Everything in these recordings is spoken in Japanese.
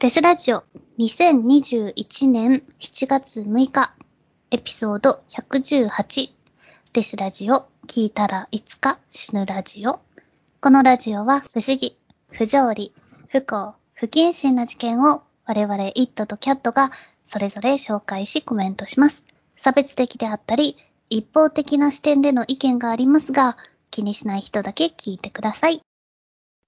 デスラジオ2021年7月6日エピソード118デスラジオ聞いたらいつか死ぬラジオこのラジオは不思議、不条理、不幸、不謹慎な事件を我々イットとキャットがそれぞれ紹介しコメントします。差別的であったり一方的な視点での意見がありますが気にしない人だけ聞いてください。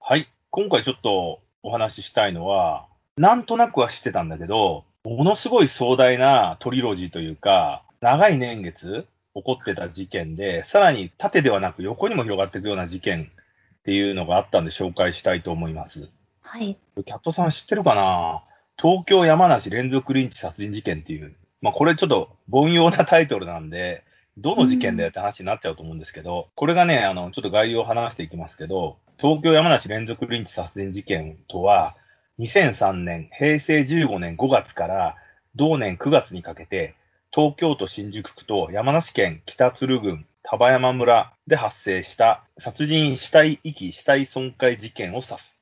はい。今回ちょっとお話ししたいのは、なんとなくは知ってたんだけど、ものすごい壮大なトリロジーというか、長い年月起こってた事件で、さらに縦ではなく横にも広がっていくような事件っていうのがあったんで紹介したいと思います。はい。キャットさん知ってるかな？東京山梨連続リンチ殺人事件っていう。まあこれちょっと凡庸なタイトルなんで、どの事件だよって話になっちゃうと思うんですけど、これがね、あの、ちょっと概要を話していきますけど、東京山梨連続リンチ殺人事件とは、2003年、平成15年5月から同年9月にかけて、東京都新宿区と山梨県北鶴郡丹波山村で発生した殺人死体遺棄死体損壊事件を指す。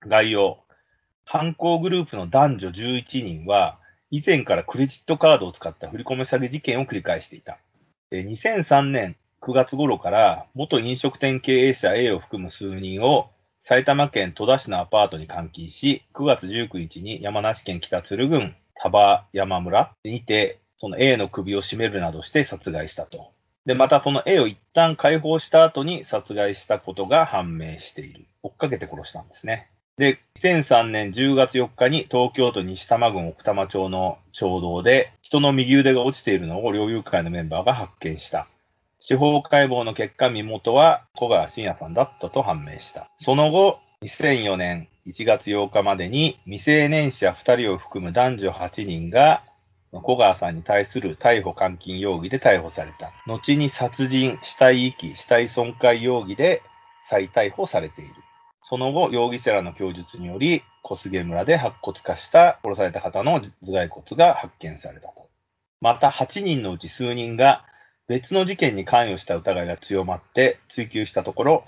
概要。犯行グループの男女11人は、以前からクレジットカードを使った振り込め詐欺事件を繰り返していた。2003年9月頃から元飲食店経営者 A を含む数人を埼玉県戸田市のアパートに監禁し、9月19日に山梨県北鶴郡丹波山村にて、その A の首を絞めるなどして殺害したと。で、またその A を一旦解放した後に殺害したことが判明している。追っかけて殺したんですね。で、2003年10月4日に東京都西多摩郡奥多摩町の町道で人の右腕が落ちているのを猟友会のメンバーが発見した。司法解剖の結果、身元は小川信也さんだったと判明した。その後、2004年1月8日までに未成年者2人を含む男女8人が小川さんに対する逮捕監禁容疑で逮捕された。後に殺人、死体遺棄、死体損壊容疑で再逮捕されている。その後、容疑者らの供述により、小菅村で白骨化した殺された方の頭蓋骨が発見されたと。また、8人のうち数人が別の事件に関与した疑いが強まって追及したところ、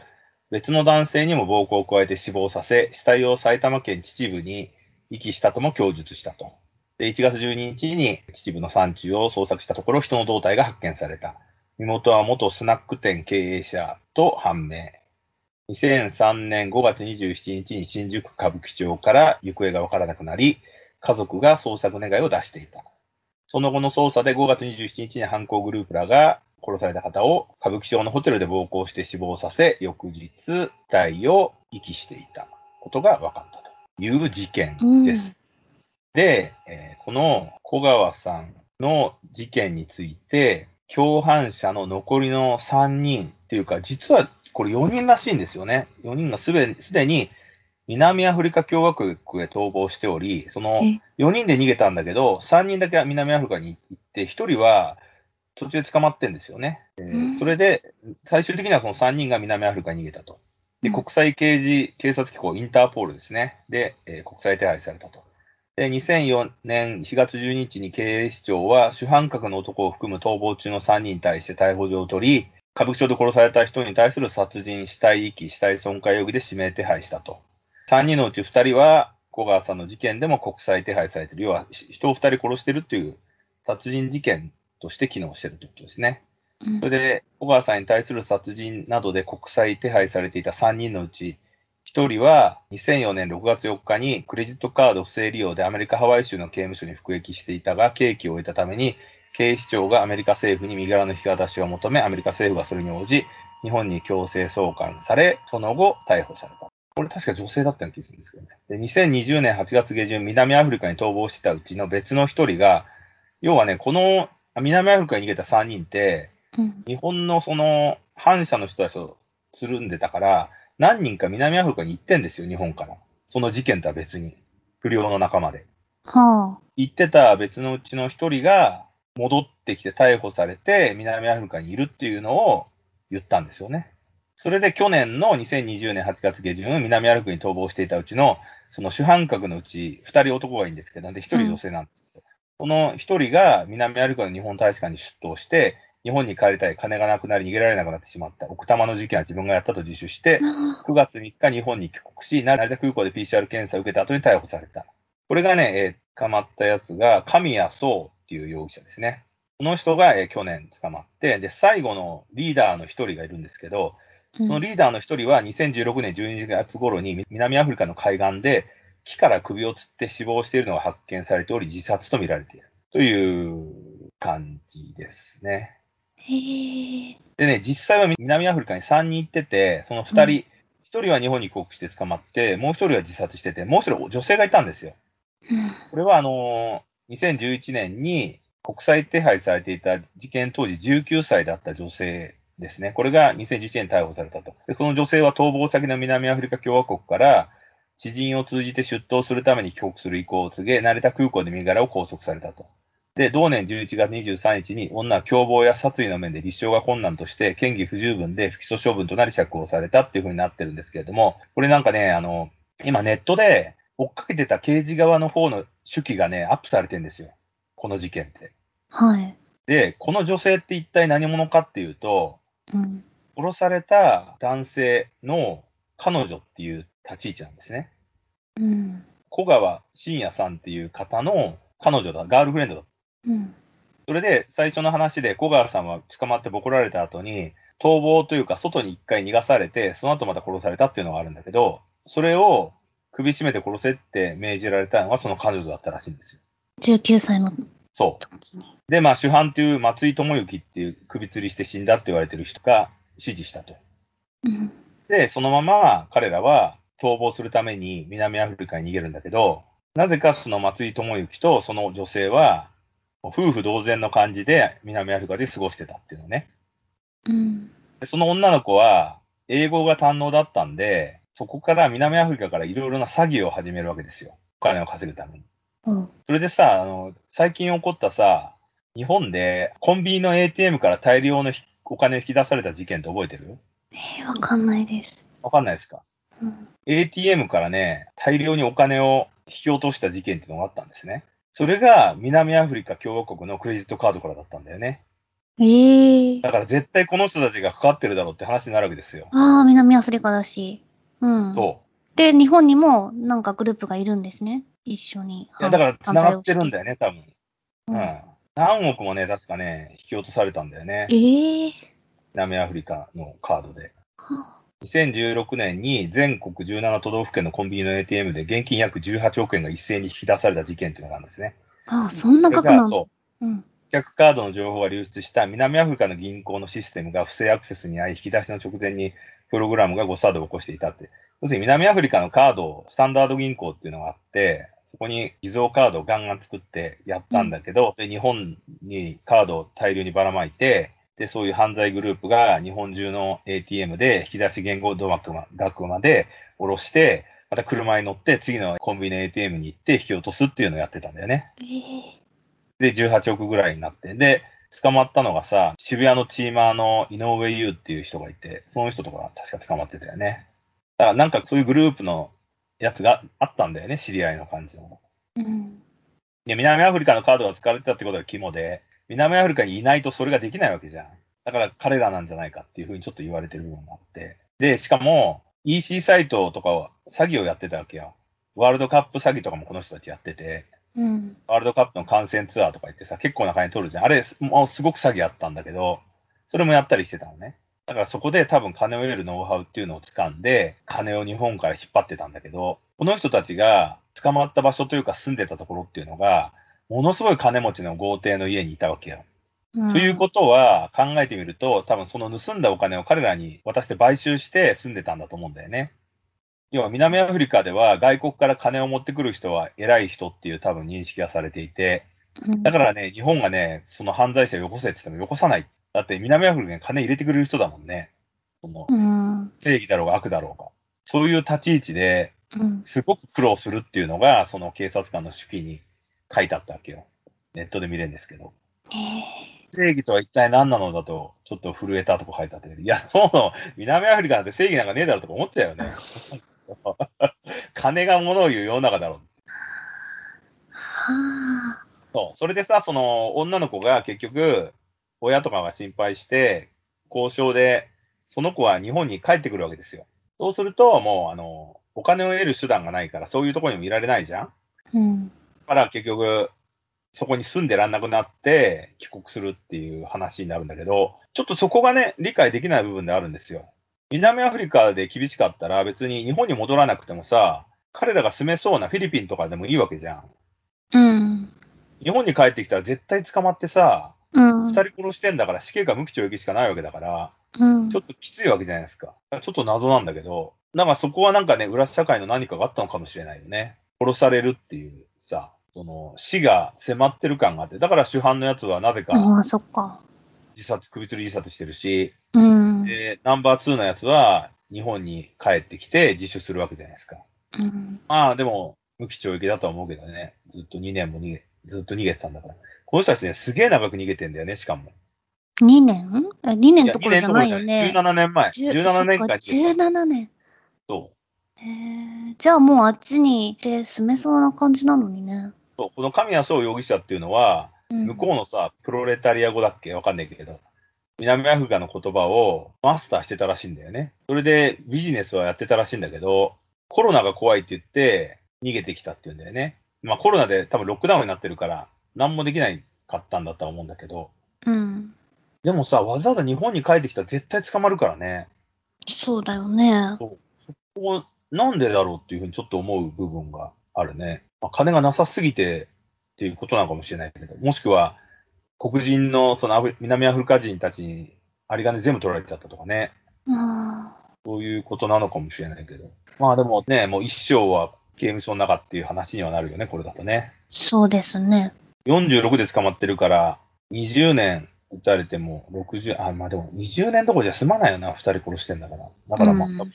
別の男性にも暴行を加えて死亡させ、死体を埼玉県秩父に遺棄したとも供述したと。で1月12日に秩父の山中を捜索したところ、人の胴体が発見された。身元は元スナック店経営者と判明。2003年5月27日に新宿歌舞伎町から行方がわからなくなり、家族が捜索願いを出していた。その後の捜査で5月27日に犯行グループらが殺された方を歌舞伎町のホテルで暴行して死亡させ、翌日、遺体を遺棄していたことが分かったという事件です。で、えーこの小川さんの事件について、共犯者の残りの3人っていうか、実はこれ4人らしいんですよね。4人がすでに南アフリカ共和国へ逃亡しており、そのえ4人で逃げたんだけど、3人だけ南アフリカに行って、1人は途中で捕まってんですよね。えーうんそれで、最終的にはその3人が南アフリカに逃げたと。で、うん国際刑事警察機構、インターポールですね。で、えー国際手配されたと。で、2004年4月12日に警視庁は主犯格の男を含む逃亡中の3人に対して逮捕状を取り、歌舞伎町で殺された人に対する殺人、死体遺棄、死体損壊容疑で指名手配したと。3人のうち2人は、小川さんの事件でも国際手配されている。要は、人を2人殺してるっていう殺人事件として機能してるということですね。うんそれで、小川さんに対する殺人などで国際手配されていた3人のうち、1人は2004年6月4日にクレジットカード不正利用でアメリカ・ハワイ州の刑務所に服役していたが、刑期を終えたために、警視庁がアメリカ政府に身柄の引き渡しを求め、アメリカ政府がそれに応じ、日本に強制送還され、その後逮捕された。これ確か女性だったような気がするんですけどね。で、2020年8月下旬、南アフリカに逃亡してたうちの別の1人が、要はね、この南アフリカに逃げた3人って、うん日本のその反社の人たちとつるんでたから、何人か南アフリカに行ってんですよ、日本から。その事件とは別に。不良の仲間で。はあ。行ってた別のうちの一人が戻ってきて逮捕されて南アフリカにいるっていうのを言ったんですよね。それで去年の2020年8月下旬、南アフリカに逃亡していたうちの、その主犯格のうち2人男がいいんですけど、で、1人女性なんですけど、この1人が南アフリカの日本大使館に出頭して、日本に帰りたい、金がなくなり逃げられなくなってしまった。奥多摩の事件は自分がやったと自首して、9月3日日本に帰国し、成田空港で PCR 検査を受けた後に逮捕された。これがね、えー捕まったやつが、神谷壮っていう容疑者ですね。この人が、えー去年捕まって、で、最後のリーダーの一人がいるんですけど、うんそのリーダーの一人は2016年12月頃に南アフリカの海岸で木から首をつって死亡しているのが発見されており、自殺と見られているという感じですね。へえ。でね、実際は南アフリカに3人行ってて、その2人、うん1人は日本に帰国して捕まって、もう1人は自殺してて、もう1人女性がいたんですよ。うん。これはあのー2011年に国際手配されていた事件当時19歳だった女性ですね。これが2011年に逮捕されたと。で、その女性は逃亡先の南アフリカ共和国から知人を通じて出頭するために帰国する意向を告げ、成田空港で身柄を拘束されたと。で、同年11月23日に女は共謀や殺意の面で立証が困難として、嫌疑不十分で不起訴処分となり釈放されたっていう風になってるんですけれども、これなんかね、あの、今ネットで追っかけてた刑事側の方の手記がね、アップされてるんですよ。この事件って。はい。で、この女性って一体何者かっていうと、うん。殺された男性の彼女っていう立ち位置なんですね。うん。小川真也さんっていう方の彼女だ、ガールフレンドだ。うん。それで最初の話で小川さんは捕まってボコられた後に、逃亡というか外に一回逃がされて、その後また殺されたっていうのがあるんだけど、それを首絞めて殺せって命じられたのがその彼女だったらしいんですよ。19歳のそう。で、まあ、主犯という松井智之っていう首吊りして死んだって言われてる人が指示したと。うん。で、そのまま彼らは逃亡するために南アフリカに逃げるんだけど、なぜかその松井智之とその女性は、夫婦同然の感じで南アフリカで過ごしてたっていうのね。うん。でその女の子は英語が堪能だったんで、そこから南アフリカからいろいろな詐欺を始めるわけですよ。お金を稼ぐために。うん。それでさ、あの、最近起こったさ、日本でコンビニの ATM から大量のひお金を引き出された事件って覚えてる？えー、わかんないです。わかんないですか？うん。?ATM からね、大量にお金を引き落とした事件っていうのがあったんですね。それが南アフリカ共和国のクレジットカードからだったんだよね。ええだから絶対この人たちが関わってるだろうって話になるわけですよ。ああ、南アフリカだし。うん。そで、日本にもなんかグループがいるんですね。一緒に。う。いや、だから繋がってるんだよ。よね、多分。ううんん。何億もね、確かね、引き落とされたんだよね。ええ南アフリカのカードで。は2016年に全国17都道府県のコンビニの ATM で現金約18億円が一斉に引き出された事件っていうのがあるんですね。ああ、そんな額なんだ。そう。うん。顧客カードの情報が流出した南アフリカの銀行のシステムが不正アクセスに遭い、引き出しの直前にプログラムが誤作動を起こしていたって。要するに南アフリカのカード、スタンダード銀行っていうのがあって、そこに偽造カードをガンガン作ってやったんだけど、で日本にカードを大量にばらまいて、で、そういう犯罪グループが日本中の ATM で引き出し言語度額ま額まで下ろして、また車に乗って次のコンビニの ATM に行って引き落とすっていうのをやってたんだよね。ええで、18億ぐらいになって。で、捕まったのがさ、渋谷のチーマーの井上優っていう人がいて、その人とか確か捕まってたよね。だからなんかそういうグループのやつがあったんだよね、知り合いの感じの。うん。で、南アフリカのカードが使われてたってことが肝で、南アフリカにいないとそれができないわけじゃん。だから彼らなんじゃないかっていうふうにちょっと言われてる部分があって。で、しかも EC サイトとかは詐欺をやってたわけよ。ワールドカップ詐欺とかもこの人たちやってて、うん。ワールドカップの観戦ツアーとか行ってさ、結構な金取るじゃん。あれ、もうすごく詐欺あったんだけど、それもやったりしてたのね。だからそこで多分金を得るノウハウっていうのを掴んで、金を日本から引っ張ってたんだけど、この人たちが捕まった場所というか住んでたところっていうのが、ものすごい金持ちの豪邸の家にいたわけよ。うん、ということは考えてみると、多分その盗んだお金を彼らに渡して買収して住んでたんだと思うんだよね。要は南アフリカでは外国から金を持ってくる人は偉い人っていう多分認識がされていて、うん、だからね、日本がね、その犯罪者をよこせって言ってもよこさない。だって南アフリカに金入れてくれる人だもんね。そのうん。正義だろうが悪だろうが。そういう立ち位置でうん。すごく苦労するっていうのが、その警察官の手記に書いてあったわけよ。ネットで見れるんですけど。ええ正義とは一体何なのだと、ちょっと震えたとこ書いてあって、いや、そうなの、南アフリカなんて正義なんかねえだろとか思っちゃうよね。金が物を言う世の中だろう。はあ。そう。それでさ、その女の子が結局、親とかが心配して、交渉で、その子は日本に帰ってくるわけですよ。そうすると、もう、あの、お金を得る手段がないから、そういうところにもいられないじゃんうん。だから結局、そこに住んでらんなくなって帰国するっていう話になるんだけど、ちょっとそこがね、理解できない部分であるんですよ。南アフリカで厳しかったら別に日本に戻らなくてもさ、彼らが住めそうなフィリピンとかでもいいわけじゃん。うん。日本に帰ってきたら絶対捕まってさ、うん。二人殺してんだから死刑か無期懲役しかないわけだから、うんちょっときついわけじゃないですか。ちょっと謎なんだけど、なんかそこはなんかね、裏社会の何かがあったのかもしれないよね。殺されるっていうさ、その死が迫ってる感があって、だから主犯のやつはなぜかああ、そっか。自殺、首吊り自殺してるし、うん。で、ナンバー2のやつは日本に帰ってきて自首するわけじゃないですか。うん。まあでも、無期懲役だとは思うけどね。ずっと2年も逃げ、ずっと逃げてたんだから。この人たちね、すげえ長く逃げてんだよね、しかも。2年？え ?2 年いやどころじゃないよね。17年前。じゅ17年間そっか逃げてた17年。そう。へえ。じゃあもうあっちにいて住めそうな感じなのにね。そうこの神谷壮容疑者っていうのは、うん、向こうのさ、プロレタリア語だっけ？わかんないけど、南アフリカの言葉をマスターしてたらしいんだよね。それでビジネスはやってたらしいんだけど、コロナが怖いって言って逃げてきたっていうんだよね。まあコロナで多分ロックダウンになってるから、何もできないかったんだとは思うんだけど、うん。でもさ、わざわざ日本に帰ってきたら絶対捕まるからね。そうだよね。ここなんでだろうっていうふうにちょっと思う部分があるね。まあ、金がなさすぎてっていうことなのかもしれないけど、もしくは黒人のそのアフリ南アフリカ人たちに有り金全部取られちゃったとかね。ああ。そういうことなのかもしれないけど。まあでもね、もう一生は刑務所の中っていう話にはなるよね、これだとね。そうですね。46で捕まってるから、20年撃たれても60、あ、まあでも20年どころじゃ済まないよな、二人殺してんだから。だからまあ、うん、無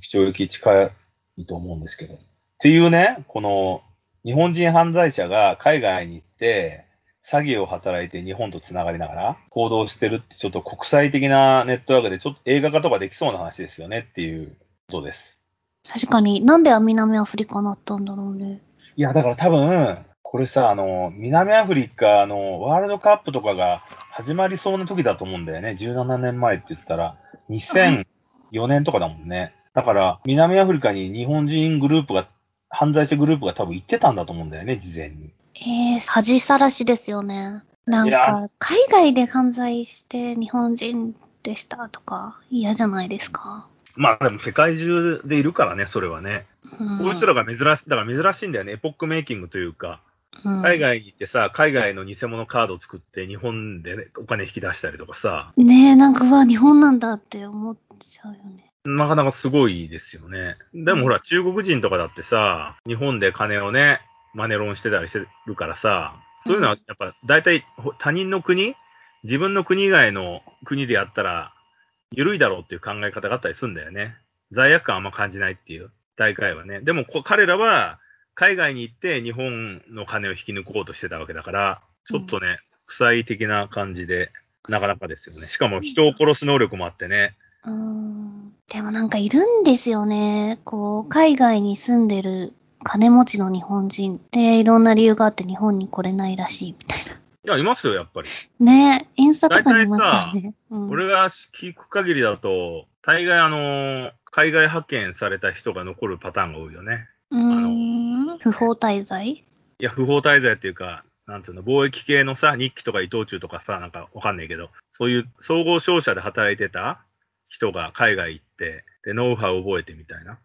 期懲役近いと思うんですけど。っていうね、この日本人犯罪者が海外に行って、詐欺を働いて日本とつながりながら行動してるってちょっと国際的なネットワークでちょっと映画化とかできそうな話ですよねっていうことです。確かに、なんで南アフリカになったんだろうね。いや、だから多分、これさ、あの、南アフリカのワールドカップとかが始まりそうな時だと思うんだよね。17年前って言ったら、2004年とかだもんね。だから、南アフリカに日本人グループが、犯罪者グループが多分行ってたんだと思うんだよね、事前に。えー、恥さらしですよね。なんか、海外で犯罪して日本人でしたとか嫌じゃないですか。まあでも世界中でいるからね、それはね。うん、こいつらが珍しい、だから珍しいんだよね。エポックメイキングというか、うん海外に行ってさ、海外の偽物カードを作って日本で、ね、お金引き出したりとかさ、ねえ、なんか、うわ、日本なんだって思っちゃうよね。なかなかすごいですよね。でもほら、中国人とかだってさ、日本で金をね、マネロンしてたりしてるからさ、そういうのはやっぱ大体ほ他人の国、自分の国以外の国でやったら、緩いだろうっていう考え方があったりするんだよね。罪悪感あんま感じないっていう、大会はね。でもこ彼らは、海外に行って日本の金を引き抜こうとしてたわけだから、ちょっとね、国際的な感じで、なかなかですよね。しかも人を殺す能力もあってね。うーん。でもなんかいるんですよね。こう、海外に住んでる金持ちの日本人で、いろんな理由があって日本に来れないらしいみたいいや、いますよ、やっぱり。な。ねえ、インスタとかにいますよね。うん、俺が聞く限りだと、大概あの、海外派遣された人が残るパターンが多いよね。うーん。不法滞在？いや、不法滞在っていうか、なんつうの、貿易系のさ、日記とか伊藤忠とかさ、なんかわかんないけど、そういう総合商社で働いてた人が海外行って、で、ノウハウを覚えてみたいな。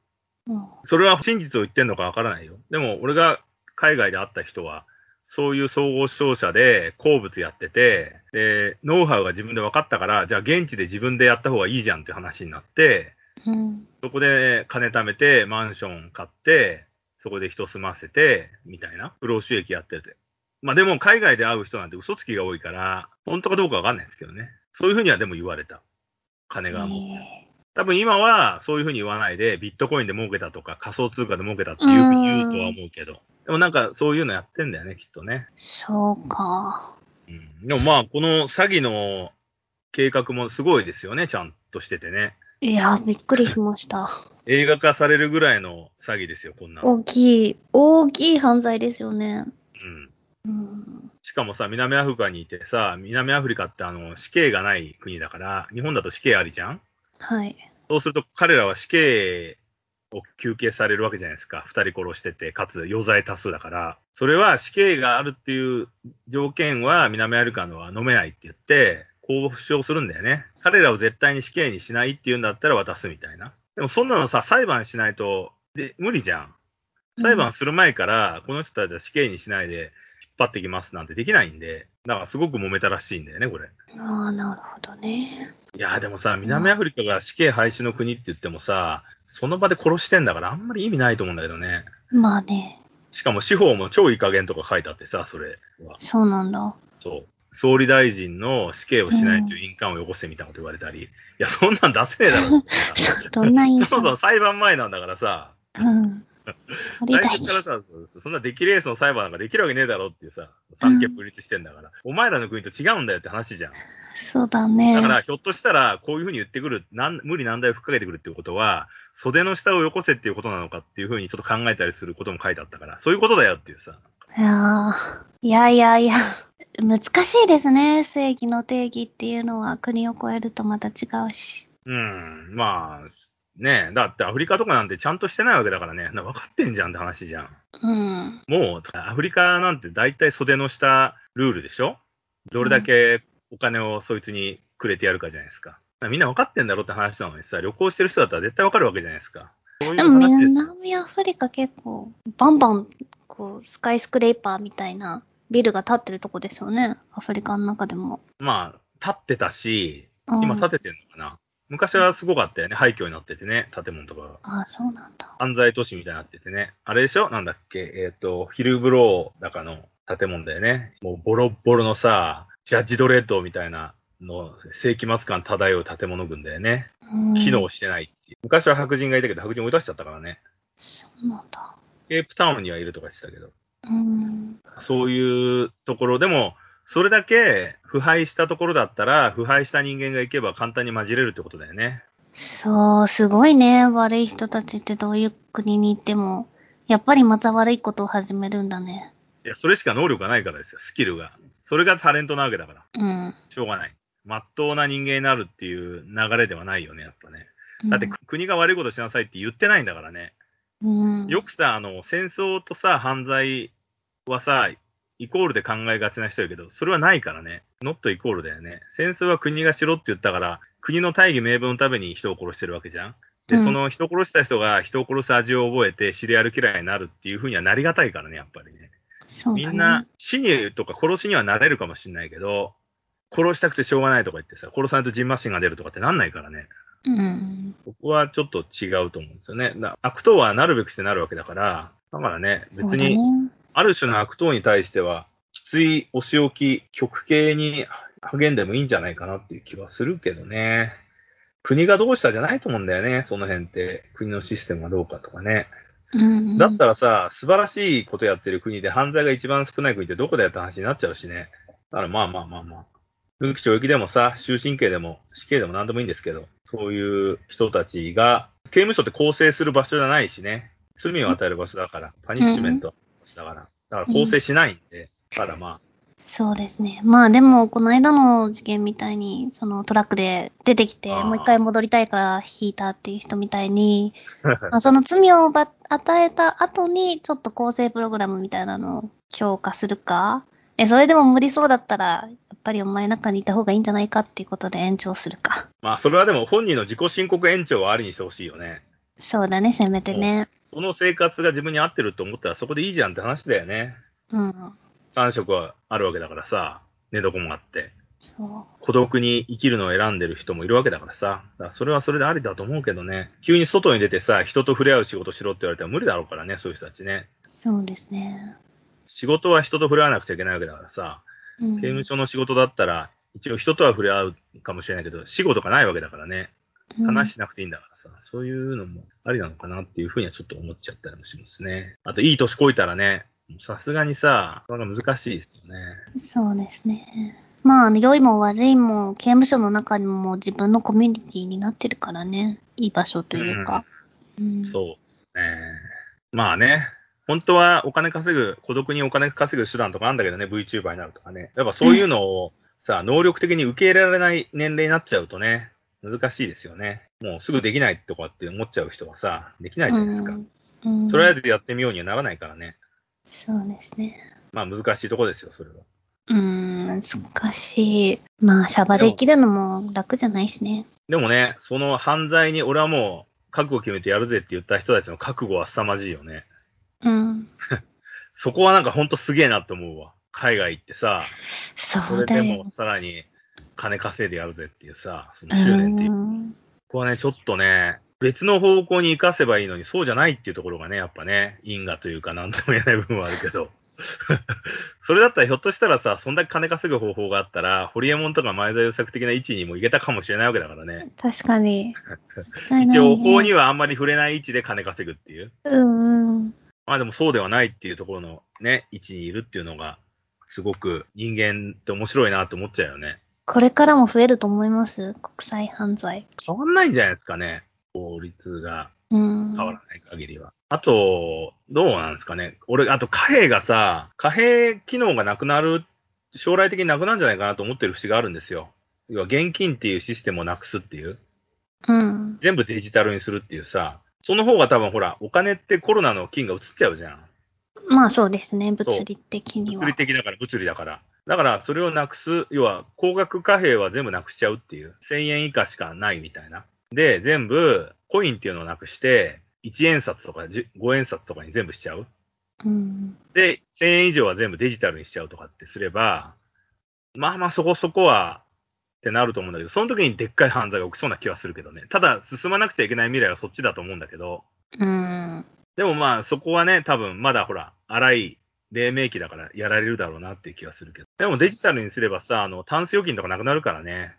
うん。それは真実を言ってんのかわからないよ。でも、俺が海外で会った人は、そういう総合商社で鉱物やってて、で、ノウハウが自分で分かったから、じゃあ現地で自分でやった方がいいじゃんって話になって、うん。そこで金貯めて、マンション買って、そこで人住ませて、みたいな、不労収益やってて。まあでも、海外で会う人なんて嘘つきが多いから、本当かどうかわかんないですけどね。そういうふうにはでも言われた。金がもう。ね多分今はそういうふうに言わないで、ビットコインで儲けたとか、仮想通貨で儲けたっていうふうに言うとは思うけど。でもなんかそういうのやってんだよね、きっとね。そうか。うん。でもまあ、この詐欺の計画もすごいですよね、ちゃんとしててね。いや、びっくりしました。映画化されるぐらいの詐欺ですよ、こんなの。大きい、大きい犯罪ですよね。うん。うん。しかもさ、南アフリカにいてさ、南アフリカってあの死刑がない国だから、日本だと死刑ありじゃん？はい。そうすると彼らは死刑を求刑されるわけじゃないですか。二人殺してて、かつ余罪多数だから。それは死刑があるっていう条件は南アフリカのは飲めないって言って、こう主張するんだよね。彼らを絶対に死刑にしないっていうんだったら渡すみたいな。でもそんなのさ、裁判しないと、で、無理じゃん。裁判する前から、この人たちは死刑にしないで引っ張ってきますなんてできないんで、だからすごく揉めたらしいんだよね、これ。ああ、なるほどね。いやーでもさ、南アフリカが死刑廃止の国って言ってもさ、その場で殺してんだからあんまり意味ないと思うんだけどね。まあね、しかも司法も超いい加減とか書いてあってさ、それは。そうなんだ。そう。総理大臣の死刑をしないという印鑑をよこせみたいなこと言われたり、いや、そんなん出せねえだろってさどんな印そもそも象裁判前なんだからさ、うん。大事。初からさ、そんな出来レースの裁判なんかできるわけねえだろっていうさ、三権分立してんだから、お前らの国と違うんだよって話じゃん。そうだね。だから、ひょっとしたら、こういうふうに言ってくる、なん無理難題を吹っかけてくるっていうことは、袖の下をよこせっていうことなのかっていうふうにちょっと考えたりすることも書いてあったから、そういうことだよっていうさ。いやーいやいやいや、難しいですね。正義の定義っていうのは国を超えるとまた違うし。うん、まあ、ねえ、だってアフリカとかなんてちゃんとしてないわけだからね、な分かってんじゃんって話じゃん。うん。もう、アフリカなんて大体袖の下ルールでしょ？どれだけお金をそいつにくれてやるかじゃないですか。みんな分かってんだろって話なのにさ、旅行してる人だったら絶対分かるわけじゃないですか。そういうでも話ですよ。南アフリカ結構、バンバン、こう、スカイスクレーパーみたいなビルが建ってるとこですよね。アフリカの中でも。まあ、立ってたし、うん今建ててんのかな。昔はすごかったよね。廃墟になっててね、建物とかが。ああ、そうなんだ。犯罪都市みたいになっててね。あれでしょ？なんだっけ？えっ、と、ヒルブローだかの建物だよね。もうボロッボロのさ、ジャッジドレッドみたいなの、世紀末感漂う建物群だよね。うん。機能してないいう。昔は白人がいたけど、白人追い出しちゃったからね。そうなんだ。ケープタウンにはいるとかしてたけど。うん。そういうところでも、それだけ腐敗したところだったら、腐敗した人間が行けば簡単に混じれるってことだよね。そう、すごいね。悪い人たちってどういう国に行っても、やっぱりまた悪いことを始めるんだね。いや、それしか能力がないからですよ、スキルが。それがタレントなわけだから。うん。しょうがない。まっとうな人間になるっていう流れではないよね、やっぱね。うんだって、国が悪いことしなさいって言ってないんだからね。うん、よくさ、あの、戦争とさ、犯罪はさ、イコールで考えがちな人やけど、それはないからね。ノットイコールだよね。戦争は国がしろって言ったから、国の大義名分のために人を殺してるわけじゃん。で、うんその人殺した人が人を殺す味を覚えてシリアルキラーになるっていうふうにはなりがたいからね、やっぱりね。ね。みんな死にとか殺しにはなれるかもしれないけど、殺したくてしょうがないとか言ってさ、殺さないとジンマシンが出るとかってなんないからね。うん。ここはちょっと違うと思うんですよね。だ悪党はなるべくしてなるわけだから、だからね、別に、ね。ある種の悪党に対しては、きついお仕置き、極刑に励んでもいいんじゃないかなっていう気はするけどね。国がどうしたじゃないと思うんだよね、その辺って。国のシステムがどうかとかね。うん。だったらさ、素晴らしいことやってる国で犯罪が一番少ない国ってどこだよって話になっちゃうしね。だからまあまあまあまあ。無期懲役でもさ、終身刑でも死刑でも何でもいいんですけど、そういう人たちが、刑務所って構成する場所じゃないしね。罪を与える場所だから、パニッシュメントの場所だから。だから構成しないんで、だからまそうですね。まあでも、この間の事件みたいに、そのトラックで出てきて、もう一回戻りたいから引いたっていう人みたいに、あ。まあ、その罪をば与えた後に、ちょっと構成プログラムみたいなのを強化するか、え、それでも無理そうだったら、やっぱりお前中にいた方がいいんじゃないかっていうことで延長するか。まあそれはでも本人の自己申告延長はありにしてほしいよね。そうだね、せめてね。その生活が自分に合ってると思ったらそこでいいじゃんって話だよね。うん。3食はあるわけだからさ、寝床もあって。そ孤独に生きるのを選んでる人もいるわけだからさ。だからそれはそれでありだと思うけどね。急に外に出てさ、人と触れ合う仕事しろって言われたら無理だろうからね、そういう人たちね。う。そうですね。仕事は人と触れ合わなくちゃいけないわけだからさ。うん、刑務所の仕事だったら、一応人とは触れ合うかもしれないけど、死後とかないわけだからね。話しなくていいんだからさ、そういうのもありなのかなっていうふうにはちょっと思っちゃったりもしますね。あと、いい年こいたらね、さすがにさ、なかなか難しいですよね。うんそうですね。まあ、良いも悪いも、刑務所の中にも自分のコミュニティになってるからね。いい場所というか。うんそうですね。まあね、本当はお金稼ぐ、孤独にお金稼ぐ手段とかあるんだけどね、VTuber になるとかね。やっぱそういうのをさ、能力的に受け入れられない年齢になっちゃうとね、難しいですよね。もうすぐできないとかって思っちゃう人はさ、できないじゃないですか。うんうんとりあえずやってみようにはならないからね。そうですね。まあ難しいとこですよ、それは。うーん、難しい。まあ、シャバできるのも楽じゃないしね。でもね、その犯罪に俺はもう覚悟決めてやるぜって言った人たちの覚悟は凄まじいよね。うん。そこはなんかほんとすげえなって思うわ。海外行ってさ、それでも。さらに金稼いでやるぜっていうさ、その執念っていう。こうんこはね、ちょっとね、別の方向に活かせばいいのに、そうじゃないっていうところがね、やっぱね、因果というかなんとも言えない部分はあるけど。それだったらひょっとしたらさ、そんだけ金稼ぐ方法があったら、ホリエモンとか前澤友作的な位置にも行けたかもしれないわけだからね。確かに。間違いない、一ね。応法にはあんまり触れない位置で金稼ぐっていう。うんうん。まあでもそうではないっていうところのね、位置にいるっていうのが、すごく人間って面白いなって思っちゃうよね。これからも増えると思います？国際犯罪。変わんないんじゃないですかね。法律がうん。変わらない限りは。あと、どうなんですかね。俺、あと貨幣がさ、貨幣機能がなくなる、将来的になくなるんじゃないかなと思ってる節があるんですよ。要は現金っていうシステムをなくすっていう。うん。全部デジタルにするっていうさ。その方が多分ほら、お金ってコロナの金が移っちゃうじゃん。まあそうですね、物理的には。物理的だから、物理だから。だから、それをなくす、要は、高額貨幣は全部なくしちゃうっていう。1000円以下しかないみたいな。で、全部、コインっていうのをなくして、1円札とか10 5円札とかに全部しちゃう。うん。で、1000円以上は全部デジタルにしちゃうとかってすれば、まあまあそこそこは、ってなると思うんだけど、その時にでっかい犯罪が起きそうな気はするけどね。ただ、進まなくちゃいけない未来はそっちだと思うんだけど、うん。でもまあそこはね、多分まだほら、荒い黎明期だからやられるだろうなっていう気がするけど。でもデジタルにすればさ、あの、タンス預金とかなくなるからね。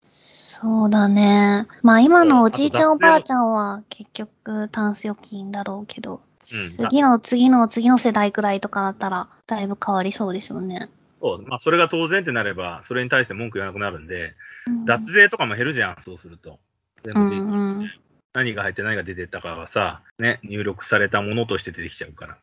そうだね。まあ今のおじいちゃんおばあちゃんは結局タンス預金だろうけど、うん次の次の次の世代くらいとかだったらだいぶ変わりそうですよね。そう、まあそれが当然ってなれば、それに対して文句言わなくなるんで、うん脱税とかも減るじゃん、そうすると。全部うんうん何が入って何が出てったかがさ、ね、入力されたものとして出てきちゃうから。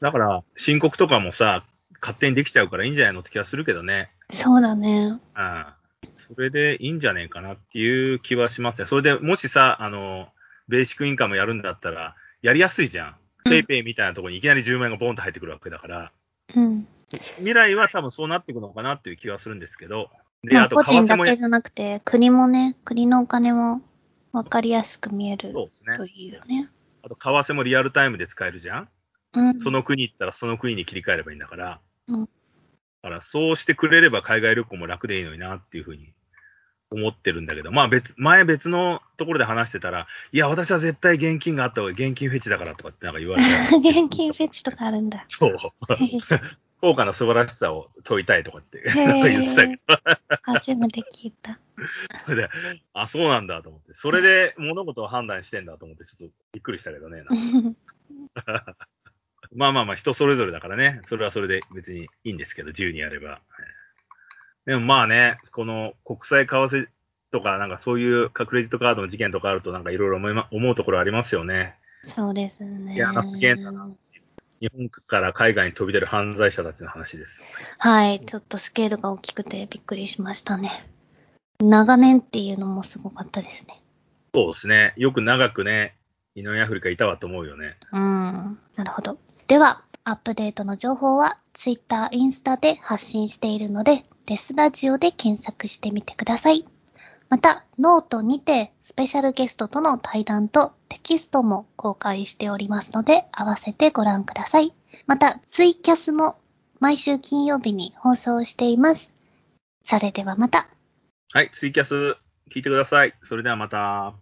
だから、申告とかもさ、勝手にできちゃうからいいんじゃないのって気がするけどね。そうだね。うん。それでいいんじゃねえかなっていう気はしますね。それでもしさ、あの、ベーシックインカムやるんだったら、やりやすいじゃん。うんペイペイみたいなところにいきなり10万円がボンと入ってくるわけだから、うん。未来は多分そうなっていくのかなっていう気はするんですけど。で、まあ個人だけじゃなくて国もね、国のお金もわかりやすく見えるそうですねと。いうね。あと、為替もリアルタイムで使えるじゃん？うん。その国行ったらその国に切り替えればいいんだから。うんだからそうしてくれれば海外旅行も楽でいいのになっていうふうに思ってるんだけど、まあ別、前別のところで話してたら、いや、私は絶対現金があった方が現金フェチだからとかってなんか言われて。現金フェチとかあるんだ。そう。効果の素晴らしさを問いたいとかって言ってたけど、初めて聞いた。そ れで、あ、そうなんだと思って、それで物事を判断してんだと思って、ちょっとびっくりしたけどね。まあまあまあ、人それぞれだからね、それはそれで別にいいんですけど、自由にやれば。でもまあね、この国際為替とか、なんかそういうクレジットカードの事件とかあると、なんかいろいろ思うところありますよね。そうですね。いやすげえな日本から海外に飛び出る犯罪者たちの話です。はい、ちょっとスケールが大きくてびっくりしましたね。長年っていうのもすごかったですね。そうですね。よく長くね、南アフリカいたわと思うよね。うん、なるほど。では、アップデートの情報は Twitter、インスタで発信しているので、デスラジオで検索してみてください。また、ノートにてスペシャルゲストとの対談とテキストも公開しておりますので、合わせてご覧ください。また、ツイキャスも毎週金曜日に放送しています。それではまた。はい、ツイキャス聞いてください。それではまた。